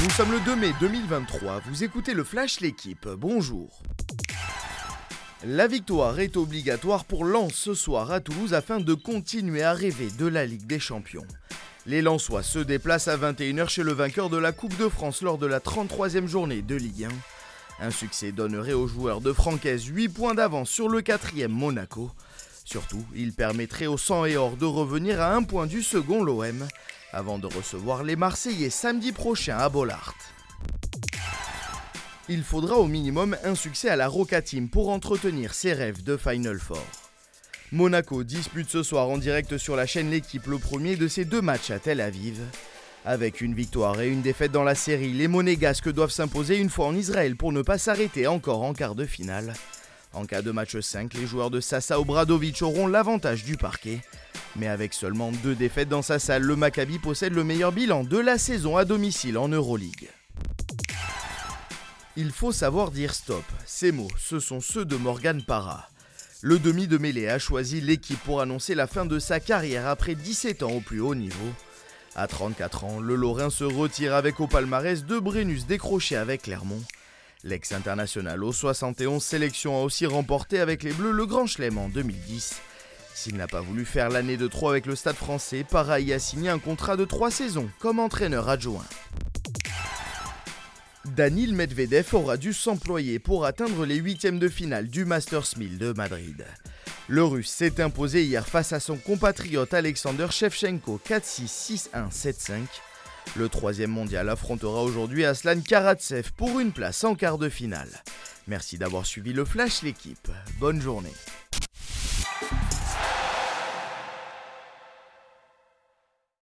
Nous sommes le 2 mai 2023, vous écoutez le Flash L'équipe, bonjour. La victoire est obligatoire pour Lens ce soir à Toulouse afin de continuer à rêver de la Ligue des Champions. Les Lensois se déplacent à 21h chez le vainqueur de la Coupe de France lors de la 33e journée de Ligue 1. Un succès donnerait aux joueurs de Francaise 8 points d'avance sur le 4e Monaco. Surtout, il permettrait au sang et or de revenir à un point du second l'OM avant de recevoir les Marseillais samedi prochain à Bollard. Il faudra au minimum un succès à la Roca Team pour entretenir ses rêves de Final Four. Monaco dispute ce soir en direct sur la chaîne L'équipe le premier de ses deux matchs à Tel Aviv. Avec une victoire et une défaite dans la série, les Monégasques doivent s'imposer une fois en Israël pour ne pas s'arrêter encore en quart de finale. En cas de match 5, les joueurs de Sasa Obradovic auront l'avantage du parquet. Mais avec seulement deux défaites dans sa salle, le Maccabi possède le meilleur bilan de la saison à domicile en Euroleague. Il faut savoir dire stop. Ces mots, ce sont ceux de Morgan Parra. Le demi de mêlée a choisi l'équipe pour annoncer la fin de sa carrière après 17 ans au plus haut niveau. À 34 ans, le Lorrain se retire avec au palmarès deux Brennus décrochés avec Clermont. L'ex-international aux 71 sélections a aussi remporté avec les Bleus le Grand Chelem en 2010. S'il n'a pas voulu faire l'année de trop avec le stade français, Para y a signé un contrat de 3 saisons comme entraîneur adjoint. Danil Medvedev aura dû s'employer pour atteindre les huitièmes de finale du Masters 1000 de Madrid. Le Russe s'est imposé hier face à son compatriote Alexander Shevchenko 4-6, 6-1, 7-5. Le troisième mondial affrontera aujourd'hui Aslan Karatsev pour une place en quart de finale. Merci d'avoir suivi le Flash l'équipe. Bonne journée.